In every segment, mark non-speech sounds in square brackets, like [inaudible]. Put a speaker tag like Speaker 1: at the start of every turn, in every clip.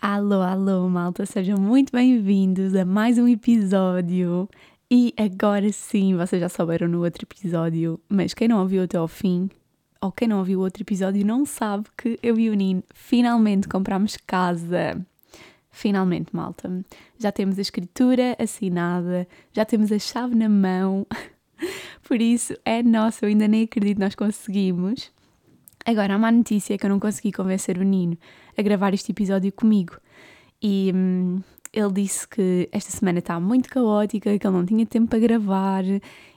Speaker 1: Alô, alô, malta, sejam muito bem-vindos a mais um episódio. E agora sim, vocês já souberam no outro episódio, mas quem não ouviu até ao fim, ou quem não ouviu o outro episódio, não sabe que eu e o Nino finalmente compramos casa. Finalmente, malta. Já temos a escritura assinada, já temos a chave na mão. [laughs] Por isso, é nosso, eu ainda nem acredito nós conseguimos. Agora, a má notícia é que eu não consegui convencer o Nino a gravar este episódio comigo. E hum, ele disse que esta semana está muito caótica, que ele não tinha tempo para gravar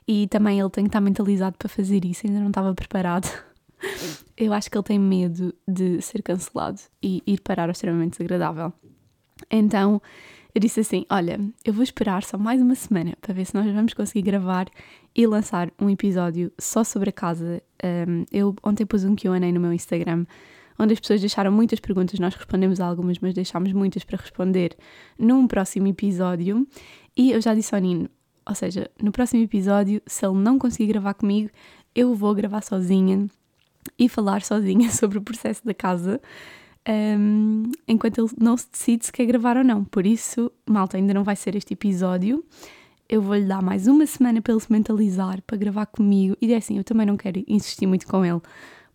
Speaker 1: e também ele tem que estar mentalizado para fazer isso, ainda não estava preparado. [laughs] Eu acho que ele tem medo de ser cancelado e ir parar ao extremamente desagradável. Então eu disse assim: Olha, eu vou esperar só mais uma semana para ver se nós vamos conseguir gravar e lançar um episódio só sobre a casa. Um, eu ontem pus um QA no meu Instagram onde as pessoas deixaram muitas perguntas, nós respondemos algumas, mas deixámos muitas para responder num próximo episódio. E eu já disse ao Nino, ou seja, no próximo episódio, se ele não conseguir gravar comigo, eu vou gravar sozinha e falar sozinha [laughs] sobre o processo da casa. Um, enquanto ele não se decide se quer gravar ou não. Por isso, malta, ainda não vai ser este episódio. Eu vou-lhe dar mais uma semana para ele se mentalizar, para gravar comigo. E é assim, eu também não quero insistir muito com ele,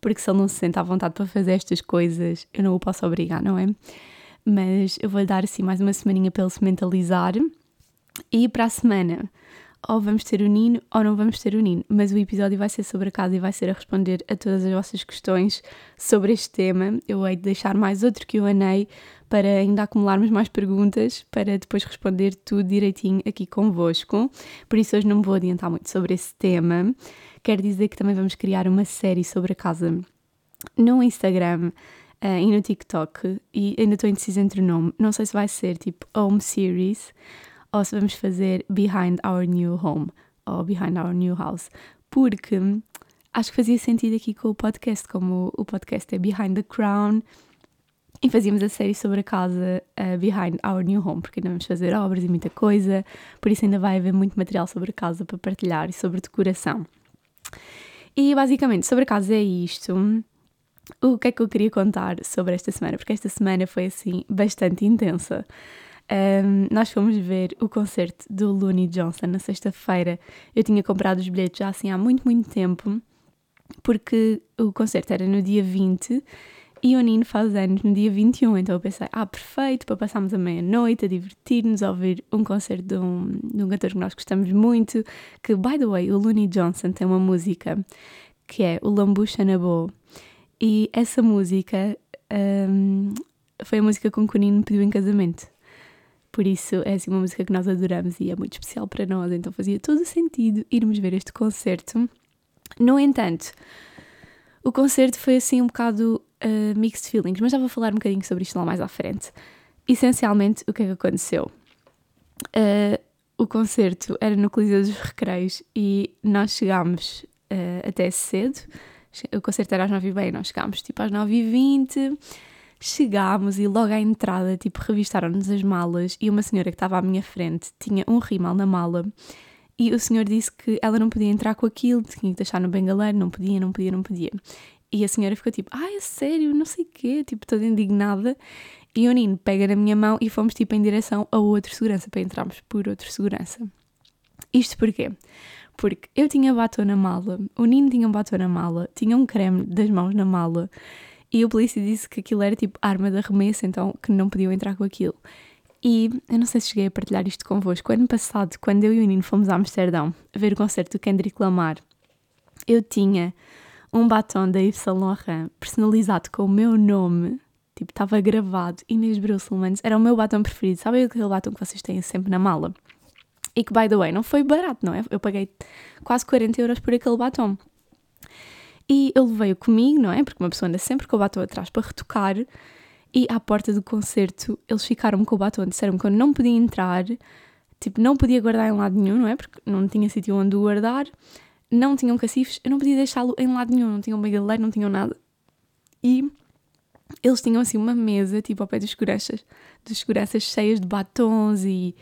Speaker 1: porque se ele não se sente à vontade para fazer estas coisas, eu não o posso obrigar, não é? Mas eu vou-lhe dar assim mais uma semaninha para ele se mentalizar. E para a semana, ou vamos ter o Nino ou não vamos ter o Nino, mas o episódio vai ser sobre a casa e vai ser a responder a todas as vossas questões sobre este tema. Eu hei de deixar mais outro QA para ainda acumularmos mais perguntas, para depois responder tudo direitinho aqui convosco. Por isso hoje não me vou adiantar muito sobre esse tema. Quero dizer que também vamos criar uma série sobre a casa no Instagram uh, e no TikTok e ainda estou indecisa entre o nome. Não sei se vai ser tipo Home Series ou se vamos fazer Behind Our New Home ou Behind Our New House, porque acho que fazia sentido aqui com o podcast, como o podcast é Behind the Crown e fazíamos a série sobre a casa uh, Behind Our New Home, porque ainda vamos fazer obras e muita coisa, por isso ainda vai haver muito material sobre a casa para partilhar e sobre decoração. E basicamente, sobre a casa é isto. O que é que eu queria contar sobre esta semana? Porque esta semana foi assim bastante intensa. Um, nós fomos ver o concerto do Looney Johnson na sexta-feira. Eu tinha comprado os bilhetes já assim há muito, muito tempo, porque o concerto era no dia 20 e o Nino faz anos no dia 21, então eu pensei, ah, perfeito, para passarmos a meia-noite, a divertir-nos, a ouvir um concerto de um, de um cantor que nós gostamos muito, que, by the way, o Looney Johnson tem uma música que é o Lambucha na Boa, e essa música um, foi a música com que o Nino me pediu em casamento. Por isso é assim uma música que nós adoramos e é muito especial para nós, então fazia todo o sentido irmos ver este concerto. No entanto, o concerto foi assim um bocado uh, mixed feelings, mas já vou falar um bocadinho sobre isto lá mais à frente. Essencialmente, o que é que aconteceu? Uh, o concerto era no Coliseu dos Recreios e nós chegámos uh, até cedo. O concerto era às 9h20, nós chegámos tipo às 9h20. Chegámos e logo à entrada, tipo, revistaram-nos as malas e uma senhora que estava à minha frente tinha um rímel na mala e o senhor disse que ela não podia entrar com aquilo, tinha que deixar no bengaleiro, não podia, não podia, não podia. E a senhora ficou tipo, ai, é sério, não sei o quê, tipo, toda indignada. E o Nino pega na minha mão e fomos tipo em direção a outro segurança, para entrarmos por outro segurança. Isto porquê? Porque eu tinha batom na mala, o Nino tinha um batom na mala, tinha um creme das mãos na mala e o polícia disse que aquilo era tipo arma de arremesso, então que não podiam entrar com aquilo. E eu não sei se cheguei a partilhar isto convosco. Ano passado, quando eu e o Nino fomos a Amsterdão ver o concerto do Kendrick Lamar, eu tinha um batom da Yves Saint Laurent personalizado com o meu nome, tipo, estava gravado, Inês Brusselmans, era o meu batom preferido. Sabe aquele batom que vocês têm sempre na mala? E que, by the way, não foi barato, não é? Eu paguei quase 40 euros por aquele batom. E ele veio comigo, não é? Porque uma pessoa anda sempre com o batom atrás para retocar. E à porta do concerto, eles ficaram com o batom, disseram que eu não podia entrar, tipo, não podia guardar em lado nenhum, não é? Porque não tinha sítio onde o guardar não tinham cacifes, eu não podia deixá-lo em lado nenhum, não tinham uma galeira, não tinham nada. E eles tinham assim uma mesa, tipo ao pé dos seguranças, dos seguranças cheias de batons e,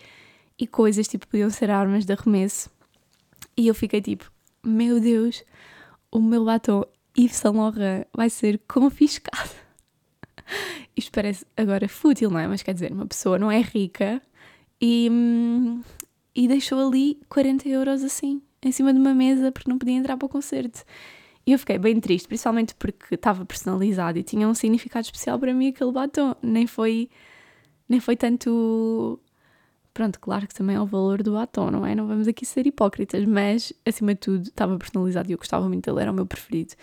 Speaker 1: e coisas, tipo, podiam ser armas de arremesso. E eu fiquei tipo, meu Deus, o meu batom Yves Saint Laurent vai ser confiscado. [laughs] Isto parece agora fútil, não é? Mas quer dizer, uma pessoa não é rica e, hum, e deixou ali 40 euros assim, em cima de uma mesa, porque não podia entrar para o concerto. E eu fiquei bem triste, principalmente porque estava personalizado e tinha um significado especial para mim aquele batom. Nem foi, nem foi tanto. Pronto, claro que também é o valor do batom, não é? Não vamos aqui ser hipócritas, mas acima de tudo estava personalizado e eu gostava muito dele, era o meu preferido.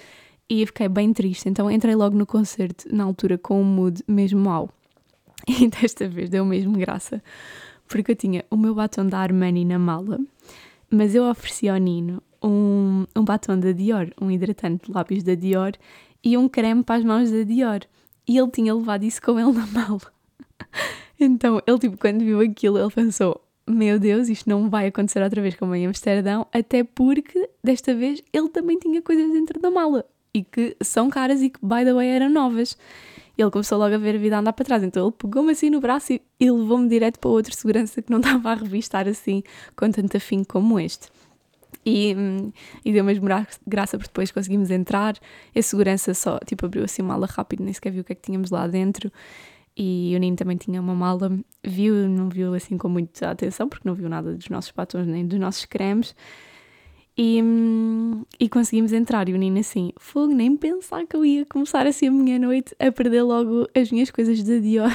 Speaker 1: E eu fiquei bem triste, então entrei logo no concerto na altura com um mood mesmo mau. [laughs] E desta vez deu mesmo graça, porque eu tinha o meu batom da Armani na mala, mas eu ofereci ao Nino um, um batom da Dior, um hidratante de lábios da Dior e um creme para as mãos da Dior. E ele tinha levado isso com ele na [laughs] mala. Então, ele, tipo, quando viu aquilo, ele pensou: Meu Deus, isto não vai acontecer outra vez como em Amsterdão, até porque desta vez ele também tinha coisas dentro da mala e que são caras e que, by the way, eram novas. Ele começou logo a ver a vida andar para trás, então ele pegou-me assim no braço e, levou-me direto para outro segurança que não [laughs] estava a revistar assim com tanto afim como este. E, e deu mesmo graça porque depois conseguimos entrar. A segurança só tipo abriu assim a mala rápido, nem sequer viu o que é que tínhamos lá dentro. E o Nino também tinha uma mala, viu, não viu assim com muita atenção, porque não viu nada dos nossos batons nem dos nossos cremes. E, e conseguimos entrar. E o Nino assim, fogo, nem pensar que eu ia começar assim a minha noite a perder logo as minhas coisas da Dior.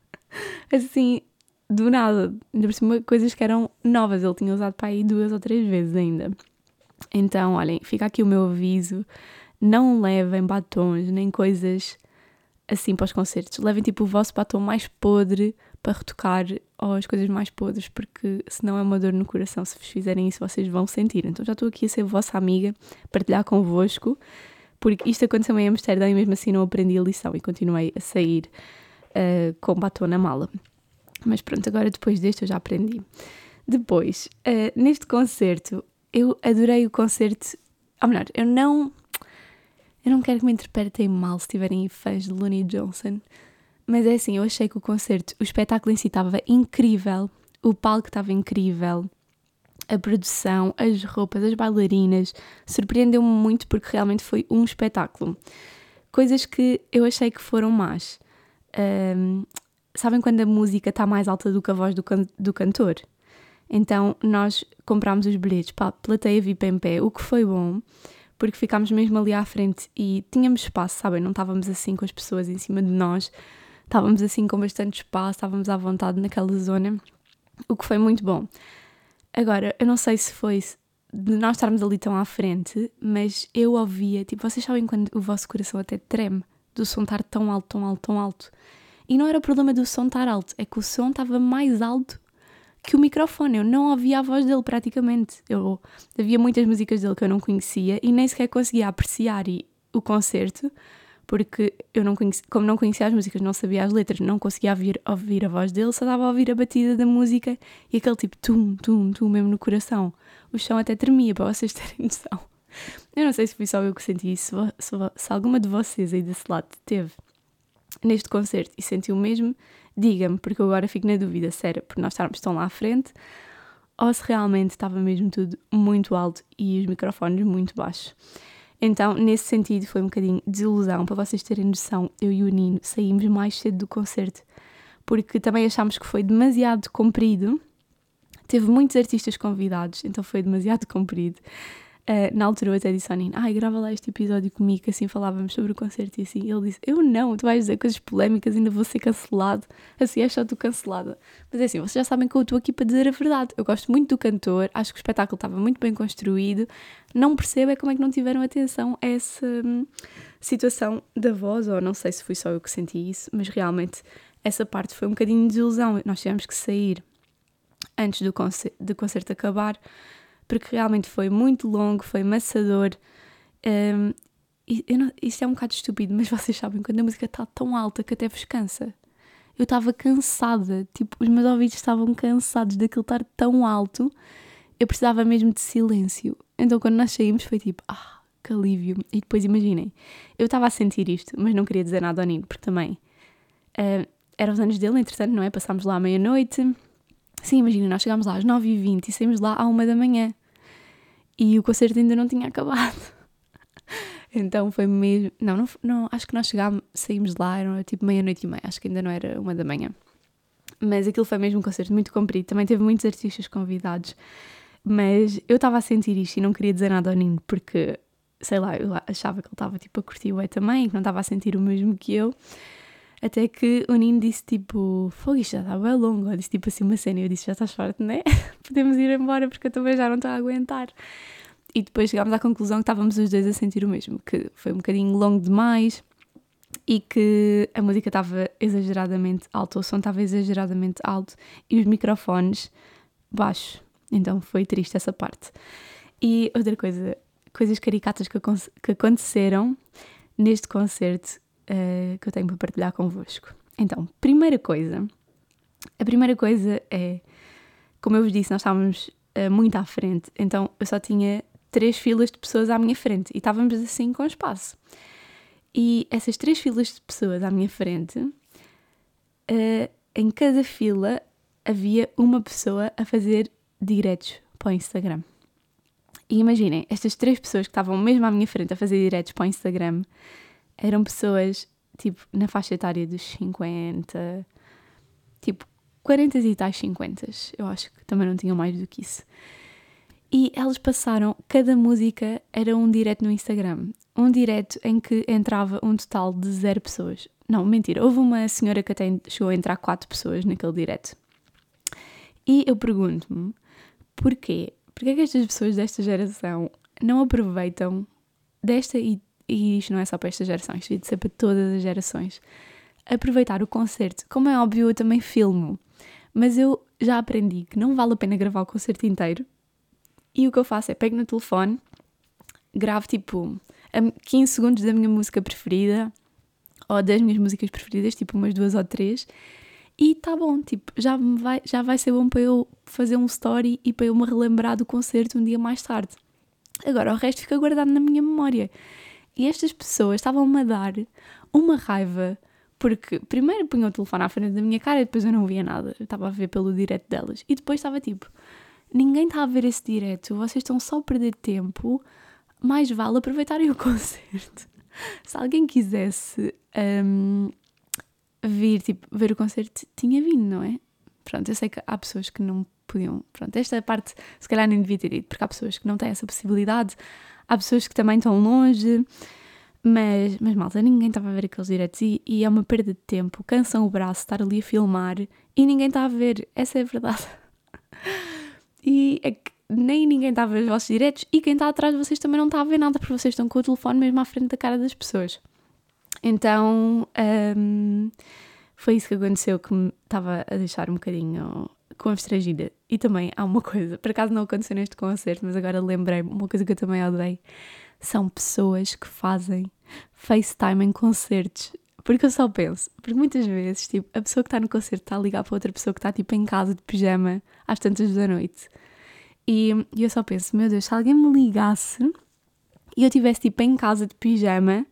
Speaker 1: [laughs] assim, do nada, ainda por cima coisas que eram novas, ele tinha usado para aí duas ou três vezes ainda. Então, olhem, fica aqui o meu aviso: não levem batons nem coisas assim para os concertos. Levem tipo o vosso batom mais podre para retocar ou as coisas mais podres, porque senão é uma dor no coração. Se vos fizerem isso, vocês vão sentir. Então já estou aqui a ser vossa amiga, partilhar convosco, porque isto aconteceu em Amsterdã e mesmo assim não aprendi a lição e continuei a sair uh, com batom na mala. Mas pronto, agora depois deste eu já aprendi. Depois, uh, neste concerto, eu adorei o concerto. Ou melhor, eu não. Eu não quero que me interpretem mal se tiverem fãs de Looney Johnson, mas é assim, eu achei que o concerto, o espetáculo em si estava incrível, o palco estava incrível, a produção, as roupas, as bailarinas, surpreendeu-me muito porque realmente foi um espetáculo. Coisas que eu achei que foram más. Um, sabem quando a música está mais alta do que a voz do, can do cantor? Então nós comprámos os bilhetes para a plateia VIP em pé, o que foi bom, porque ficámos mesmo ali à frente e tínhamos espaço, sabem? Não estávamos assim com as pessoas em cima de nós, estávamos assim com bastante espaço, estávamos à vontade naquela zona, o que foi muito bom. Agora, eu não sei se foi de nós estarmos ali tão à frente, mas eu ouvia, tipo, vocês sabem quando o vosso coração até treme do som estar tão alto, tão alto, tão alto. E não era o problema do som estar alto, é que o som estava mais alto que o microfone. Eu não ouvia a voz dele praticamente. Eu, havia muitas músicas dele que eu não conhecia e nem sequer conseguia apreciar e, o concerto, porque eu não conhecia, como não conhecia as músicas, não sabia as letras, não conseguia ouvir, ouvir a voz dele, só dava a ouvir a batida da música e aquele tipo tum, tum, tum mesmo no coração. O chão até tremia, para vocês [laughs] terem noção. Eu não sei se fui só eu que senti isso, se, se alguma de vocês aí desse lado teve neste concerto e sentiu mesmo, diga-me, porque eu agora fico na dúvida se era por nós estarmos tão lá à frente ou se realmente estava mesmo tudo muito alto e os microfones muito baixos. Então, nesse sentido, foi um bocadinho desilusão. Para vocês terem noção, eu e o Nino saímos mais cedo do concerto porque também achámos que foi demasiado comprido. Teve muitos artistas convidados, então foi demasiado [laughs] comprido. Uh, na altura eu até disse ao Nino, ai, grava lá este episódio comigo, assim falávamos sobre o concerto e assim. Ele disse, eu não, tu vais dizer coisas polémicas, ainda vou ser cancelado, assim é só tu cancelada. Mas é assim, vocês já sabem que eu estou aqui para dizer a verdade. Eu gosto muito do cantor, acho que o espetáculo estava muito bem construído, não percebo é como é que não tiveram atenção a essa hum, situação da voz, ou não sei se fui só eu que senti isso, mas realmente essa parte foi um bocadinho de desilusão. Nós tivemos que sair antes do, concerto, do concerto acabar porque realmente foi muito longo, foi maçador. Um, não, isto é um bocado estúpido, mas [laughs] vocês sabem, quando a música está tão alta que até vos cansa. Eu estava cansada, tipo, os meus ouvidos estavam cansados daquilo estar tão alto, eu precisava mesmo de silêncio. Então quando nós saímos foi tipo, ah, que alívio. E depois imaginem, eu estava a sentir isto, mas não queria dizer nada ao Nino, porque também uh, eram os anos dele, entretanto, não é? Passámos lá à meia-noite. Sim, imaginem, nós chegámos lá às 9h20 e saímos lá à uma da manhã. E o concerto ainda não tinha acabado. [laughs] Então foi mesmo. Não, não, não acho que nós chegámos, saímos lá, era tipo meia-noite e meia, acho que ainda não era uma da manhã. Mas aquilo foi mesmo um concerto muito comprido, também teve muitos artistas convidados. Mas eu estava a sentir isto e não queria dizer nada ao Nino, porque, sei lá, eu achava que ele estava tipo a curtir o também, que não estava a sentir o mesmo que eu. Até que o Nino disse tipo, fogo, isto já está bem longo. Eu disse tipo assim uma cena eu disse, já estás forte, né? [laughs] Podemos ir embora porque eu também já não estou a aguentar. E depois chegámos à conclusão que estávamos os dois a sentir o mesmo, que foi um bocadinho longo demais e que a música estava exageradamente alta, o som estava exageradamente alto e os microfones baixos. Então foi triste essa parte. E outra coisa, coisas caricatas que, que aconteceram neste concerto uh, que eu tenho para partilhar convosco. Então, primeira coisa, a primeira coisa é, como eu vos disse, nós estávamos uh, muito à frente, então eu só tinha três filas de pessoas à minha frente e estávamos assim com espaço. E essas três filas de pessoas à minha frente, uh, em cada fila havia uma pessoa a fazer diretos para o Instagram. E imaginem, estas três pessoas que estavam mesmo à minha frente a fazer diretos para o Instagram eram pessoas, tipo, na faixa etária dos 50, tipo, 40 e tais 50, eu acho que também não tinham mais do que isso. E elas passaram, cada música era um direto no Instagram. Um direto em que entrava um total de zero pessoas. Não, mentira, houve uma senhora que até chegou a entrar quatro pessoas naquele direto. E eu pergunto-me, porquê? Porquê é que estas pessoas desta geração não aproveitam desta, e, e isto não é só para esta geração, isto devia ser para todas as gerações, aproveitar o concerto. Como é óbvio, eu também filmo, mas eu já aprendi que não vale a pena gravar o concerto inteiro, e o que eu faço é pego no telefone, gravo tipo 15 segundos da minha música preferida, ou das minhas músicas preferidas, tipo umas duas ou três, e tá bom, tipo, já vai, já vai ser bom para eu fazer um story e para eu me relembrar do concerto um dia mais tarde. Agora, o resto fica guardado na minha memória. E estas pessoas estavam-me a dar uma raiva, porque primeiro punham o telefone à frente da minha cara e depois eu não via nada. Eu estava a ver pelo direto delas. E depois estava tipo, ninguém está a ver esse direto, vocês estão só a perder tempo, mais vale aproveitarem o [laughs] concerto. Se alguém quisesse um, vir, tipo, ver o concerto, tinha vindo, não é? Pronto, eu sei que há pessoas que não podiam. Pronto, esta parte se calhar nem devia ter ido, porque há pessoas que não têm essa possibilidade, há pessoas que também estão longe, mas, mas malta, ninguém estava a ver aqueles diretos e, e é uma perda de tempo, cansam o braço estar ali a filmar e ninguém está a ver, essa é a verdade. [laughs] E é que nem ninguém está a ver os vossos diretos e quem está atrás de vocês também não está a ver nada porque vocês estão com o telefone mesmo à frente da cara das pessoas. Então um, foi isso que aconteceu que me estava a deixar um bocadinho constrangida. E também há uma coisa, por acaso não aconteceu neste concerto, mas agora lembrei-me, uma coisa que eu também odeio, são pessoas que fazem FaceTime em concertos. Porque eu só penso, porque muitas vezes, tipo, a pessoa que está no concerto está a ligar para outra pessoa que está, tipo, em casa de pijama às tantas da noite. E, e eu só penso, meu Deus, se alguém me ligasse e eu estivesse, tipo, em casa de pijama,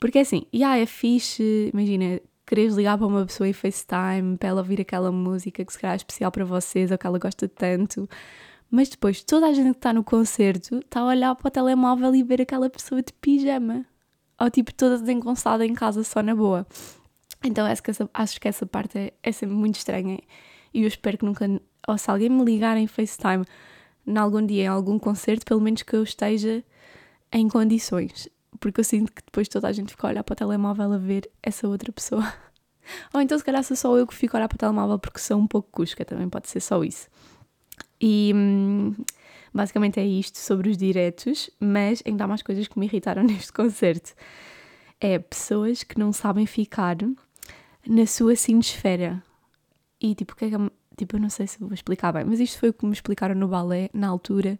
Speaker 1: porque assim, e yeah, é fixe, imagina, queres ligar para uma pessoa em FaceTime para ela ouvir aquela música que se é especial para vocês ou que ela gosta tanto, mas depois toda a gente que está no concerto está a olhar para o telemóvel e ver aquela pessoa de pijama ou tipo toda desengonçada em casa só na boa. Então acho que essa, acho que essa parte é, é sempre muito estranha e eu espero que nunca, ou se alguém me ligar em FaceTime em algum dia, em algum concerto, pelo menos que eu esteja em condições, porque eu sinto que depois toda a gente fica a olhar para o telemóvel a ver essa outra pessoa. [laughs] Ou então, se calhar, sou só eu que fico a olhar para o telemóvel porque sou um pouco cusca, também pode ser só isso. E hum, Basicamente é isto sobre os diretos, mas ainda há mais coisas que me irritaram [laughs] neste concerto. É pessoas que não sabem ficar na sua sinosfera. E tipo, que é que Tipo, eu não sei se vou explicar bem, mas isto foi o que me explicaram no balé na altura,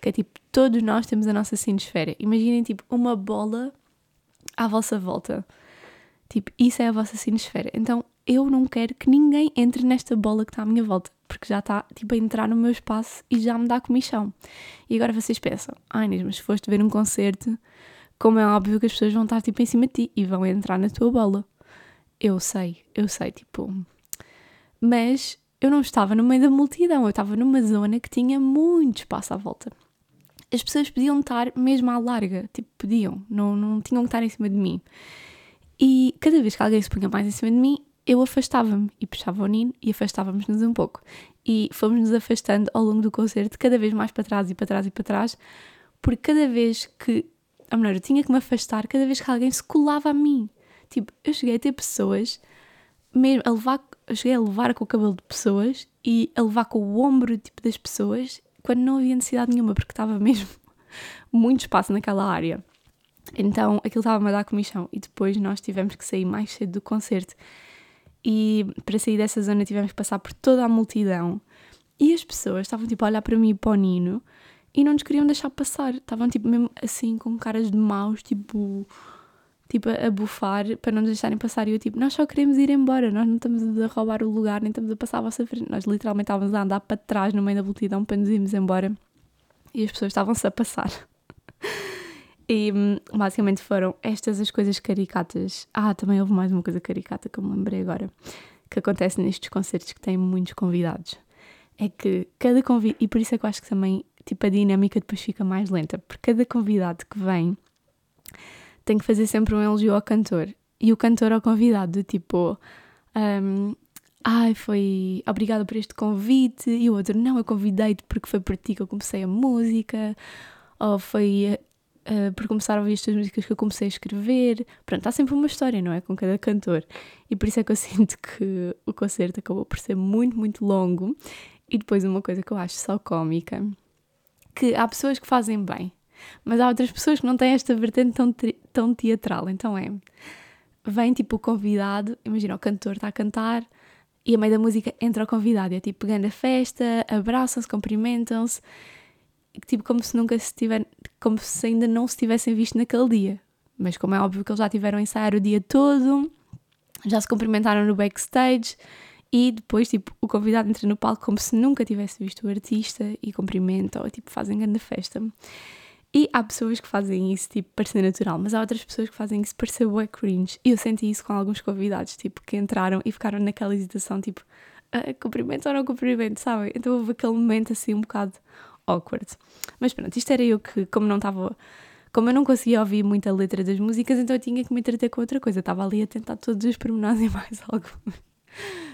Speaker 1: que é tipo, todos nós temos a nossa sinosfera. Imaginem tipo uma bola à vossa volta. Tipo, isso é a vossa sinosfera. Então, eu não quero que ninguém entre nesta bola que está à minha volta. porque já está tipo a entrar no meu espaço e já me dá comichão. E agora vocês pensam, ai Inês, mas se foste ver um concerto, como é óbvio que as pessoas vão estar tipo em cima de ti e vão entrar na tua bola. Eu sei, eu sei, tipo. Mas eu não estava no meio da multidão, eu estava numa zona que tinha muito espaço à volta. As pessoas podiam estar mesmo à larga, tipo, podiam, não, não tinham que estar em cima de mim. E cada vez que alguém se punha mais em cima de mim, eu afastava-me e puxava o Nino e afastávamos-nos um pouco. E fomos-nos afastando ao longo do concerto, cada vez mais para trás e para trás e para trás, porque cada vez que, ou melhor, eu tinha que me afastar, cada vez que alguém se colava a mim. Tipo, eu cheguei a ter pessoas, mesmo a levar, cheguei a levar com o cabelo de pessoas e a levar com o ombro tipo, das pessoas quando não havia necessidade nenhuma, porque estava [laughs] mesmo muito espaço naquela área. Então aquilo estava-me a dar comichão e depois nós tivemos que sair mais cedo do concerto. E para sair dessa zona tivemos que passar por toda a multidão. E as pessoas estavam tipo a olhar para mim e para o Nino e não nos queriam deixar passar, estavam tipo mesmo assim com caras de maus, tipo, tipo a bufar para não nos deixarem passar e eu tipo, nós só queremos ir embora, nós não estamos a roubar o lugar, nem estamos a passar a vossa frente, nós literalmente estávamos a andar para trás no meio da multidão para nos irmos embora e as pessoas estavam-se a passar. [laughs] E hum, basicamente foram estas as coisas caricatas. Ah, também houve mais uma coisa caricata que eu me lembrei agora, que acontece nestes concertos que têm muitos convidados. É que cada convidado, e por isso é que eu acho que também tipo, a dinâmica depois fica mais lenta, porque cada convidado que vem tem que fazer sempre um elogio ao cantor. E o cantor ao convidado, tipo, um, ai, foi obrigada por este convite, e o outro, não, eu convidei-te porque foi por ti que eu comecei a música, ou foi uh, por começar a ouvir estas músicas que eu comecei a escrever. Pronto, há sempre uma história, não é? Com cada cantor. E por isso é que eu [laughs] sinto que o concerto acabou por ser muito, muito longo. E depois uma coisa que eu acho só cómica, que há pessoas que fazem bem, mas há outras pessoas que não têm esta vertente tão, tão teatral. Então é, vem tipo o convidado, imagina o cantor está a cantar e a meio da música entra o convidado, é tipo a festa, abraçam-se, cumprimentam-se tipo como se nunca se tiver, como se ainda não se tivessem visto naquele dia. Mas como é óbvio que eles já tiveram a ensaiar o dia todo, já se cumprimentaram no backstage e depois tipo o convidado entra no palco como se nunca tivesse visto o artista e cumprimenta ou tipo fazem grande festa. E há pessoas que fazem isso, tipo, parecer natural, mas há outras pessoas que fazem isso parecer bué cringe. E eu senti isso com alguns convidados, tipo, que entraram e ficaram naquela hesitação, tipo, ah, cumprimento ou não cumprimento, sabem? Então houve aquele momento assim um bocado awkward. Mas pronto, isto era eu que, como não estava. Como eu não conseguia ouvir muita letra das músicas, então eu tinha que me entreter com outra coisa. estava ali a tentar todos os pormenores e mais [laughs] algo.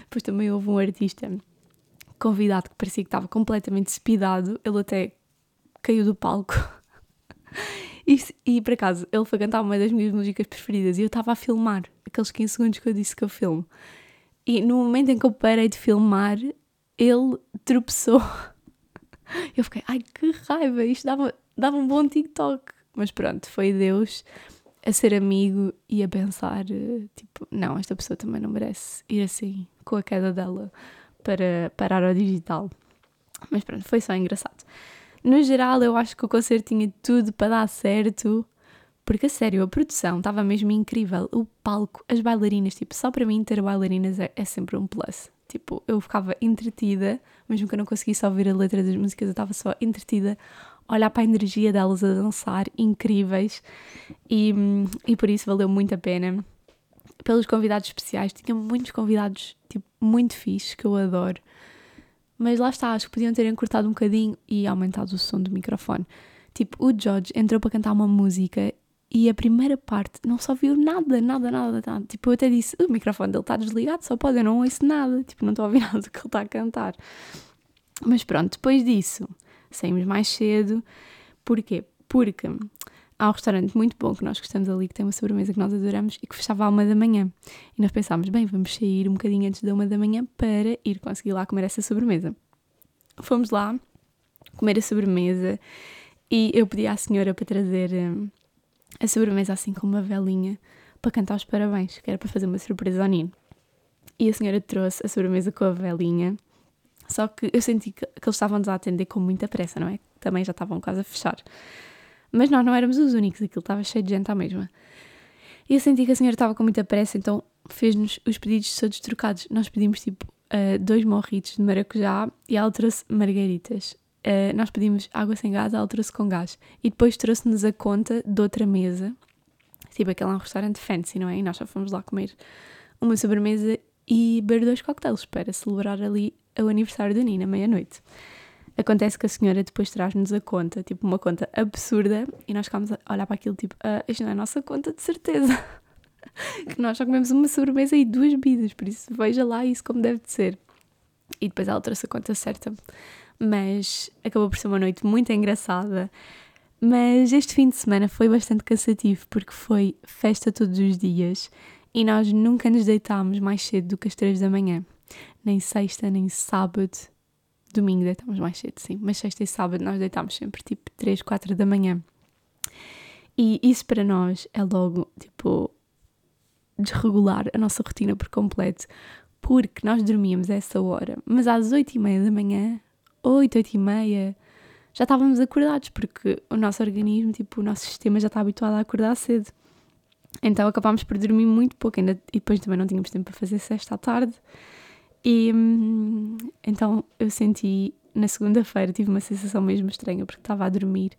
Speaker 1: Depois também houve um artista convidado que parecia que estava completamente despidado. Ele até caiu do palco. [laughs] E, e por acaso, ele foi cantar uma das minhas músicas preferidas e eu estava a filmar aqueles 15 segundos que eu disse que eu filmo. E no momento em que eu parei de filmar, ele tropeçou [laughs] eu fiquei, ai que raiva, isto dava, dava um bom TikTok. Mas pronto, foi Deus a ser amigo e a pensar, tipo, não, esta pessoa também não merece ir assim, com a queda dela, para parar ao digital. Mas pronto, foi só engraçado. No geral, eu acho que o concerto tinha tudo para dar certo, porque a sério, a produção estava mesmo incrível. O palco, as bailarinas, tipo, só para mim ter bailarinas é, é sempre um plus. Tipo, eu ficava entretida, mesmo que eu não conseguisse ouvir a letra das músicas, eu estava só entretida olhar para a energia delas a dançar, incríveis, e, e por isso valeu muito a pena. Pelos convidados especiais, tinha muitos convidados, tipo, muito fixes, que eu adoro. Mas lá está, acho que podiam ter encurtado um bocadinho e aumentado o som do microfone. Tipo, o George entrou para cantar uma música e a primeira parte não só viu nada, nada, nada, nada. Tipo, eu até disse: o microfone dele está desligado, só pode, eu não ouço nada. Tipo, não estou a ouvir [laughs] nada do que ele está a cantar. Mas pronto, depois disso, saímos mais cedo. Porquê? Porque há um restaurante muito bom que nós gostamos ali, que tem uma sobremesa que nós adoramos e que fechava à uma da manhã. E nós pensámos: bem, vamos sair um bocadinho antes da uma da manhã para ir conseguir lá comer essa sobremesa. Fomos lá comer a sobremesa e eu pedi à senhora para trazer hum, a sobremesa assim com uma velinha para cantar os parabéns, que era para fazer uma surpresa ao Nino. E a senhora trouxe a sobremesa com a velinha, só que eu senti que, que eles estavam-nos a atender com muita pressa, não é? Também já estavam quase a fechar. Mas nós não éramos os únicos, aquilo estava cheio de gente à mesma. E eu senti que a senhora estava com muita pressa, então fez-nos os pedidos todos trocados. Nós pedimos tipo uh, dois morritos de maracujá e ela trouxe margaritas. Uh, nós pedimos água sem gás, ela trouxe com gás. E depois trouxe-nos a conta de outra mesa. Tipo, aquele é um restaurante fancy, não é? E nós só fomos lá comer uma sobremesa e beber dois coquetéis para celebrar ali o aniversário da Nina, meia-noite. Acontece que a senhora depois traz-nos a conta, tipo uma conta absurda, e nós ficámos a olhar para aquilo tipo, ah, isto não é a nossa conta de certeza. [laughs] que nós só comemos uma sobremesa e duas bebidas, por isso veja lá isso como deve de ser. E depois ela trouxe a conta certa. Mas acabou por ser uma noite muito engraçada. Mas este fim de semana foi bastante cansativo porque foi festa todos os dias e nós nunca nos deitámos mais cedo do que as três da manhã. Nem sexta, nem sábado. Domingo deitámos mais cedo, sim. Mas sexta e sábado nós deitámos sempre tipo 3, 4 da manhã. E isso para nós é logo, tipo, desregular a nossa rotina por completo. Porque nós dormíamos a essa hora, mas às 8 e meia da manhã, 8, 8 e meia, já estávamos acordados, porque o nosso organismo, tipo, o nosso sistema já está habituado a acordar cedo. Então acabámos por dormir muito pouco ainda, e depois também não tínhamos tempo para fazer sexta à tarde. E hum, então eu senti, na segunda-feira, tive uma sensação mesmo estranha, porque estava a dormir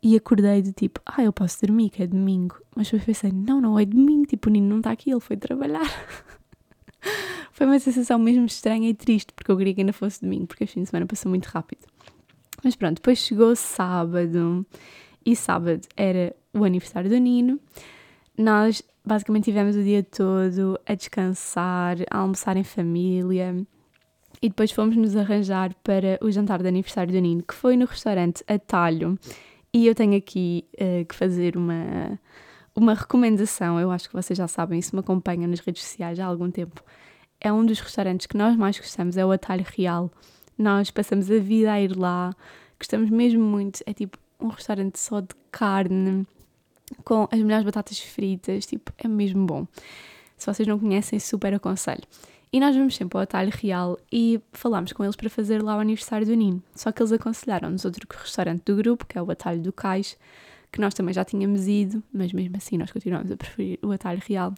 Speaker 1: e acordei de tipo, ah, eu posso dormir, que é domingo. Mas depois pensei, não, não é domingo, tipo, o Nino não está aqui, ele foi trabalhar. [laughs] foi uma sensação mesmo estranha e triste, porque eu queria que ainda fosse domingo, porque o fim de semana passou muito rápido. Mas pronto, depois chegou sábado, e sábado era o aniversário do Nino. Nós basicamente tivemos o dia todo a descansar, a almoçar em família e depois fomos nos arranjar para o jantar de aniversário do Nino, que foi no restaurante Atalho. E eu tenho aqui uh, que fazer uma, uma recomendação, eu acho que vocês já sabem, isso me acompanha nas redes sociais há algum tempo. É um dos restaurantes que nós mais gostamos, é o Atalho Real. Nós passamos a vida a ir lá, gostamos mesmo muito. É tipo um restaurante só de carne, com as melhores batatas fritas, tipo, é mesmo bom. Se vocês não conhecem, super aconselho. E nós vamos sempre ao Atalho Real e falámos com eles para fazer lá o aniversário do Nino. Só que eles aconselharam-nos outro restaurante do grupo, que é o Atalho do Cais, que nós também já tínhamos ido, mas mesmo assim nós continuamos a preferir o Atalho Real.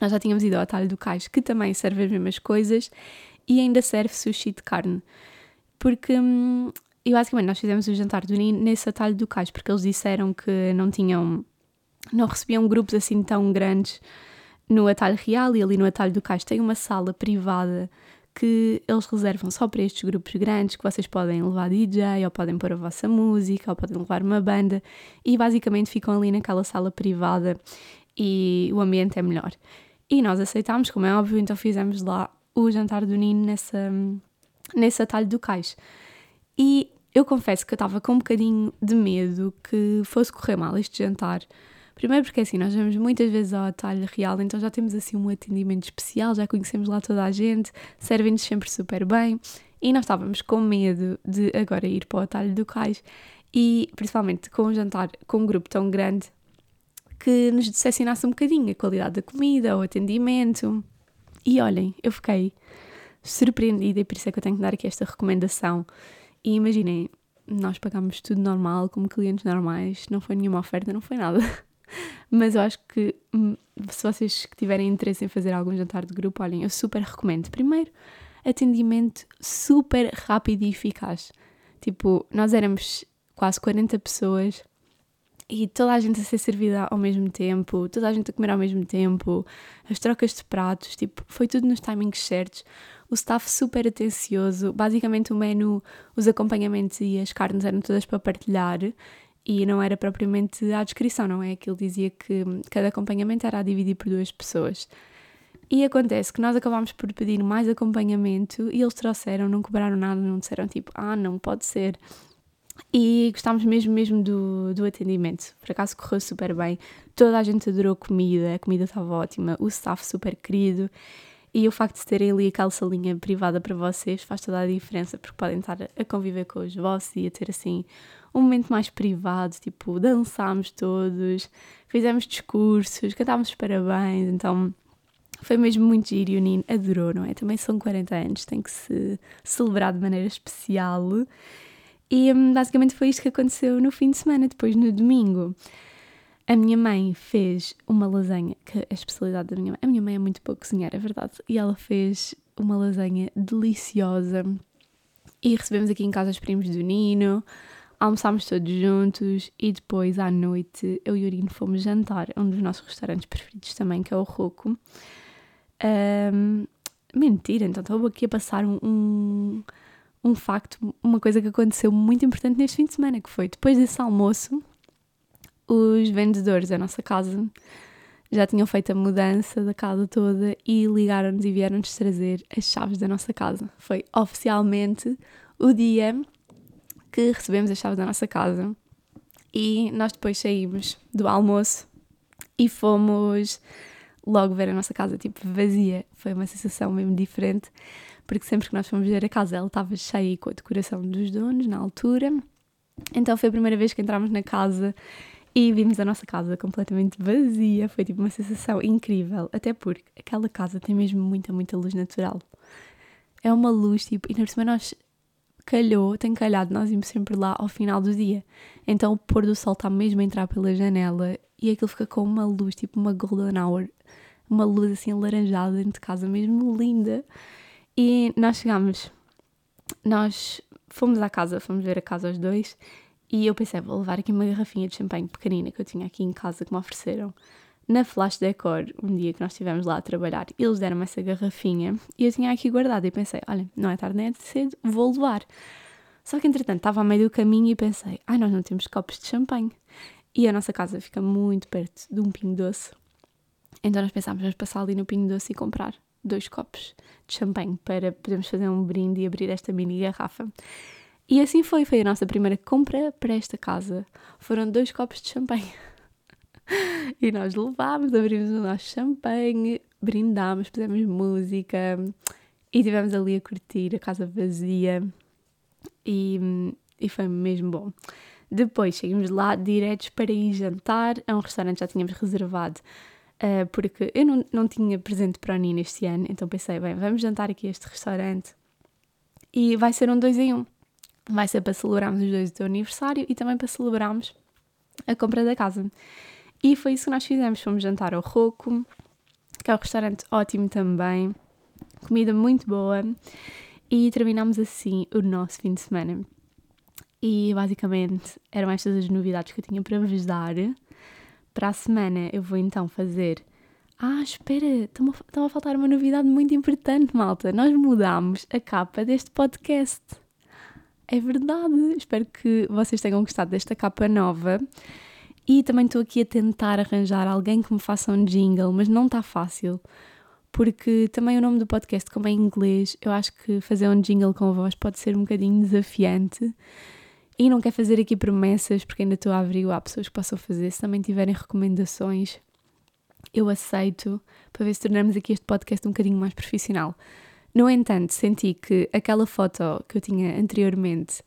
Speaker 1: Nós já tínhamos ido ao Atalho do Cais, que também serve as mesmas coisas e ainda serve sushi de carne. Porque hum, e basicamente nós fizemos o jantar do Nino nesse atalho do cais, porque eles disseram que não tinham, não recebiam grupos assim tão grandes no atalho real e ali no atalho do cais tem uma sala privada que eles reservam só para estes grupos grandes, que vocês podem levar DJ, ou podem pôr a vossa música, ou podem levar uma banda, e basicamente ficam ali naquela sala privada e o ambiente é melhor. E nós aceitámos, como é óbvio, então fizemos lá o jantar do Nino nessa, nesse atalho do cais. E eu confesso que eu estava com um bocadinho de medo que fosse correr mal este jantar. Primeiro porque assim, nós vamos muitas vezes ao atalho real, então já temos assim um atendimento especial, já conhecemos lá toda a gente, servem-nos sempre super bem. E nós estávamos com medo de agora ir para o atalho do cais e principalmente com um jantar com um grupo tão grande que nos decepcionasse um bocadinho a qualidade da comida, o atendimento. E olhem, eu fiquei surpreendida e por isso é que eu tenho que dar aqui esta recomendação e imaginem, nós pagámos tudo normal, como clientes normais, não foi nenhuma oferta, não foi nada. [laughs] Mas eu acho que hum, se vocês tiverem interesse em fazer algum jantar de grupo, olhem, eu super recomendo. Primeiro, atendimento super rápido e eficaz. Tipo, nós éramos quase 40 pessoas e toda a gente a ser servida ao mesmo tempo, toda a gente a comer ao mesmo tempo, as trocas de pratos, tipo, foi tudo nos timings certos o staff super atencioso. Basicamente, o menu, os acompanhamentos e as carnes eram todas para partilhar e não era propriamente à descrição, não é? Aquilo dizia que cada acompanhamento era a dividir por duas pessoas. E acontece que nós acabámos por pedir mais acompanhamento e eles trouxeram, não cobraram nada, não disseram tipo, ah, não pode ser. E gostámos mesmo, mesmo do, do atendimento. Por acaso correu super bem. Toda a gente adorou a comida, a comida estava ótima, o staff super querido. E o facto de terem ali aquela salinha privada para vocês faz toda a diferença, porque podem estar a conviver com os vossos e a ter assim um momento mais privado, tipo, dançámos todos, fizemos discursos, cantámos os parabéns, então foi mesmo muito giro e o Nino adorou, não é? Também são 40 anos, tem que se celebrar de maneira especial. E hum, basicamente foi isto que aconteceu no fim de semana, depois no domingo. A minha mãe fez uma lasanha, que é a especialidade da minha mãe. A minha mãe é muito boa cozinhar, é verdade. E ela fez uma lasanha deliciosa. E recebemos aqui em casa os primos do Nino, almoçámos todos juntos e depois à noite eu e o Urino fomos jantar a um dos nossos restaurantes preferidos também, que é o Roco. Um, mentira, então estou aqui a passar um, um, um facto, uma coisa que aconteceu muito importante neste fim de semana, que foi depois desse almoço, os vendedores da nossa casa já tinham feito a mudança da casa toda e ligaram-nos e vieram-nos trazer as chaves da nossa casa. Foi oficialmente o dia que recebemos a chave da nossa casa e nós depois saímos do almoço e fomos logo ver a nossa casa tipo vazia. Foi uma sensação mesmo diferente, porque sempre que nós fomos ver a casa ela estava cheia com a decoração dos donos na altura. Então foi a primeira vez que entramos na casa e vimos a nossa casa completamente vazia. Foi tipo uma sensação incrível, até porque aquela casa tem mesmo muita, muita luz natural. É uma luz tipo, e na cima nós calhou, tem calhado, nós íamos sempre lá ao final do dia. Então o pôr do sol está mesmo a entrar pela janela e aquilo fica com uma luz, tipo uma golden hour, uma luz assim alaranjada dentro de casa, mesmo linda. E nós chegámos, nós fomos à casa, fomos ver a casa os dois e eu pensei, vou levar aqui uma garrafinha de champanhe pequenina que eu tinha aqui em casa que me ofereceram na Flash Decor, um dia que nós estivemos lá a trabalhar, eles deram-me essa garrafinha e eu tinha aqui guardada e pensei, olha, não é tarde nem é cedo, vou levar. Só que entretanto estava a meio do caminho e pensei, ai, nós não temos copos de champanhe. E a nossa casa fica muito perto de um pingo doce. Então nós pensámos, vamos passar ali no pingo doce e comprar dois copos de champanhe para podermos fazer um brinde e abrir esta mini garrafa. E assim foi, foi a nossa primeira compra para esta casa. Foram dois copos de champanhe. [laughs] e nós levámos, abrimos o nosso champanhe, brindámos, fizemos música e estivemos ali a curtir a casa vazia e, e foi mesmo bom. Depois chegamos lá diretos para ir jantar a um restaurante que já tínhamos reservado uh, porque eu não, não tinha presente para a Nina este ano, então pensei, bem, vamos jantar aqui a este restaurante e vai ser um dois em um. Vai ser para celebrarmos os dois o teu aniversário e também para celebrarmos a compra da casa. E foi isso que nós fizemos. Fomos jantar ao Roco, que é um restaurante ótimo também, comida muito boa, e terminamos assim o nosso fim de semana. E basicamente eram estas as novidades que eu tinha para vos dar. Para a semana eu vou então fazer. Ah, espera, estava a faltar uma novidade muito importante, malta. Nós mudámos a capa deste podcast. É verdade. Espero que vocês tenham gostado desta capa nova. E também estou aqui a tentar arranjar alguém que me faça um jingle, mas não está fácil. Porque também o nome do podcast, como é em inglês, eu acho que fazer um jingle com voz pode ser um bocadinho desafiante. E não quero fazer aqui promessas, porque ainda estou a averiguar pessoas que possam fazer. Se também tiverem recomendações, eu aceito para ver se tornamos aqui este podcast um bocadinho mais profissional. No entanto, senti que aquela foto que eu tinha anteriormente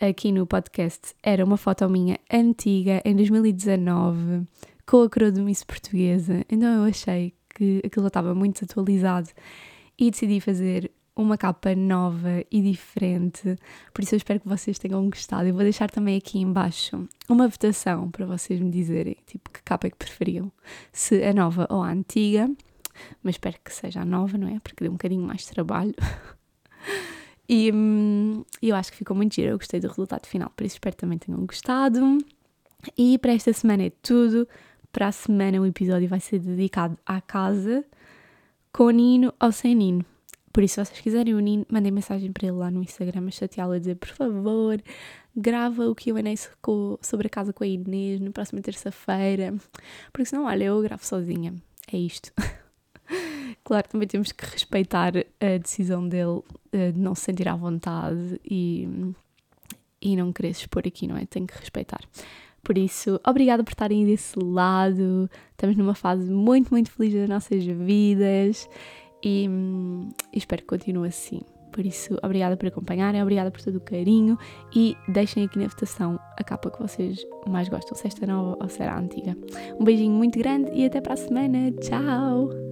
Speaker 1: aqui no podcast era uma foto minha antiga, em 2019, com a coroa de Miss Portuguesa. Então eu achei que aquilo estava muito atualizado e decidi fazer uma capa nova e diferente. Por isso eu espero que vocês tenham gostado. Eu vou deixar também aqui embaixo uma votação para vocês me dizerem tipo que capa é que preferiam, se a nova ou a antiga. Mas espero que seja a nova, não é? Porque deu um bocadinho mais de trabalho. [laughs] E hum, eu acho que ficou muito giro, eu gostei do resultado final, por isso espero que também tenham gostado. E para esta semana é tudo. Para a semana o episódio vai ser dedicado à casa, com Nino ou sem Nino. Por isso, se vocês quiserem o Nino, mandem mensagem para ele lá no Instagram, chateá-lo a dizer, por favor, grava o que eu sobre a casa com a Inês na próxima terça-feira. Porque senão, olha, eu gravo sozinha. É isto. [laughs] Claro, também temos que respeitar a decisão dele uh, de não se sentir à vontade e, e não querer se expor aqui, não é? Tem que respeitar. Por isso, obrigada por estarem desse lado. Estamos numa fase muito, muito feliz das nossas vidas e, e espero que continue assim. Por isso, obrigada por acompanharem, obrigada por todo o carinho e deixem aqui na votação a capa que vocês mais gostam, se esta é nova ou será antiga. Um beijinho muito grande e até para a semana. Tchau!